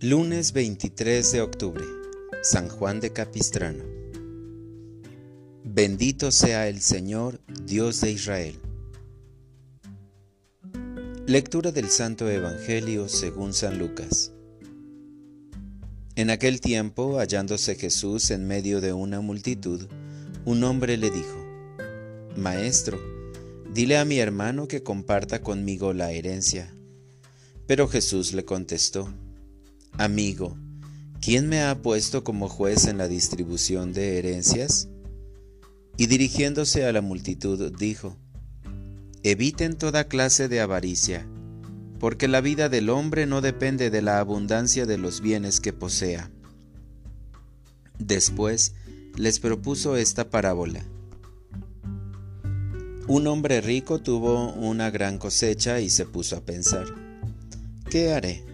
Lunes 23 de octubre, San Juan de Capistrano. Bendito sea el Señor, Dios de Israel. Lectura del Santo Evangelio según San Lucas. En aquel tiempo, hallándose Jesús en medio de una multitud, un hombre le dijo, Maestro, dile a mi hermano que comparta conmigo la herencia. Pero Jesús le contestó, Amigo, ¿quién me ha puesto como juez en la distribución de herencias? Y dirigiéndose a la multitud dijo, Eviten toda clase de avaricia, porque la vida del hombre no depende de la abundancia de los bienes que posea. Después les propuso esta parábola. Un hombre rico tuvo una gran cosecha y se puso a pensar, ¿qué haré?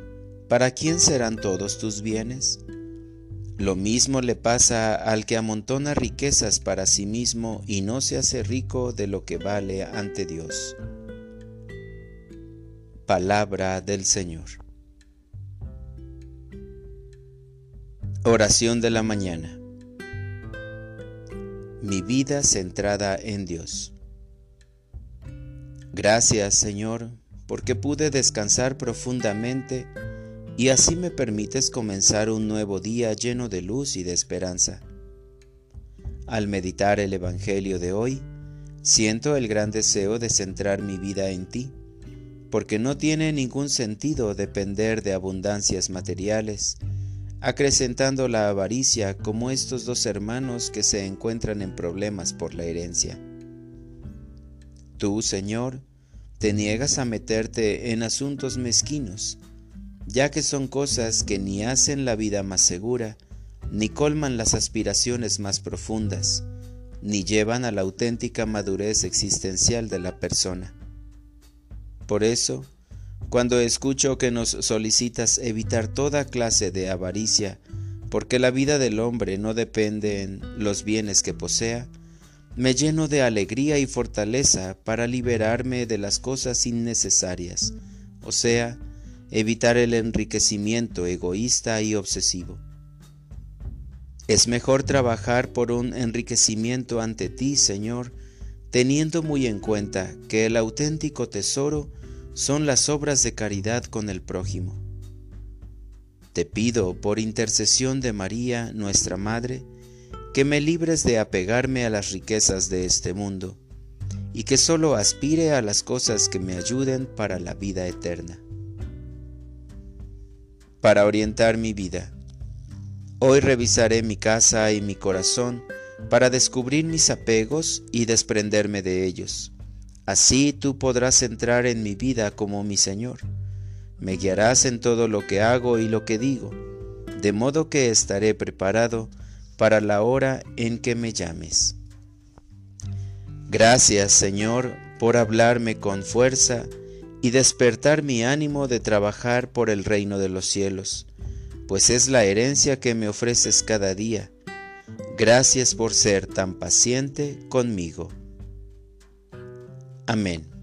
¿para quién serán todos tus bienes? Lo mismo le pasa al que amontona riquezas para sí mismo y no se hace rico de lo que vale ante Dios. Palabra del Señor. Oración de la mañana. Mi vida centrada en Dios. Gracias Señor, porque pude descansar profundamente y así me permites comenzar un nuevo día lleno de luz y de esperanza. Al meditar el Evangelio de hoy, siento el gran deseo de centrar mi vida en ti, porque no tiene ningún sentido depender de abundancias materiales, acrecentando la avaricia como estos dos hermanos que se encuentran en problemas por la herencia. Tú, Señor, te niegas a meterte en asuntos mezquinos, ya que son cosas que ni hacen la vida más segura, ni colman las aspiraciones más profundas, ni llevan a la auténtica madurez existencial de la persona. Por eso, cuando escucho que nos solicitas evitar toda clase de avaricia, porque la vida del hombre no depende en los bienes que posea, me lleno de alegría y fortaleza para liberarme de las cosas innecesarias, o sea, evitar el enriquecimiento egoísta y obsesivo. Es mejor trabajar por un enriquecimiento ante ti, Señor, teniendo muy en cuenta que el auténtico tesoro son las obras de caridad con el prójimo. Te pido, por intercesión de María, nuestra Madre, que me libres de apegarme a las riquezas de este mundo, y que solo aspire a las cosas que me ayuden para la vida eterna para orientar mi vida. Hoy revisaré mi casa y mi corazón para descubrir mis apegos y desprenderme de ellos. Así tú podrás entrar en mi vida como mi Señor. Me guiarás en todo lo que hago y lo que digo, de modo que estaré preparado para la hora en que me llames. Gracias, Señor, por hablarme con fuerza y despertar mi ánimo de trabajar por el reino de los cielos, pues es la herencia que me ofreces cada día. Gracias por ser tan paciente conmigo. Amén.